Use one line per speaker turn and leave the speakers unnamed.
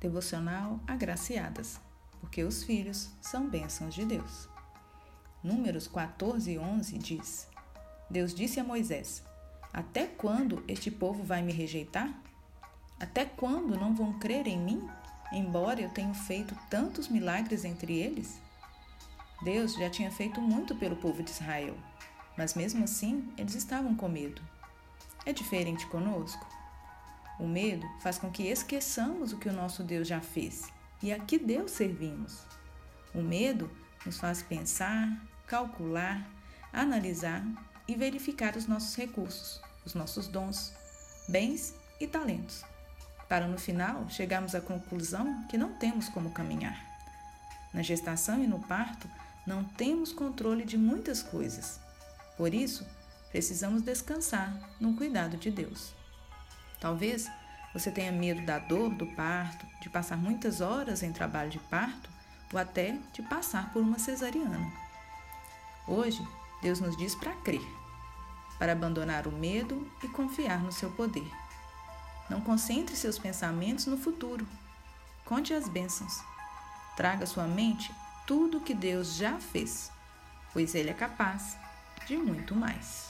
Devocional Agraciadas, porque os filhos são bênçãos de Deus. Números 14 e 11 diz: Deus disse a Moisés: Até quando este povo vai me rejeitar? Até quando não vão crer em mim, embora eu tenha feito tantos milagres entre eles? Deus já tinha feito muito pelo povo de Israel, mas mesmo assim eles estavam com medo. É diferente conosco? O medo faz com que esqueçamos o que o nosso Deus já fez e a que Deus servimos. O medo nos faz pensar, calcular, analisar e verificar os nossos recursos, os nossos dons, bens e talentos, para no final chegarmos à conclusão que não temos como caminhar. Na gestação e no parto, não temos controle de muitas coisas. Por isso, precisamos descansar no cuidado de Deus. Talvez você tenha medo da dor do parto, de passar muitas horas em trabalho de parto ou até de passar por uma cesariana. Hoje, Deus nos diz para crer, para abandonar o medo e confiar no seu poder. Não concentre seus pensamentos no futuro. Conte as bênçãos. Traga à sua mente tudo o que Deus já fez, pois Ele é capaz de muito mais.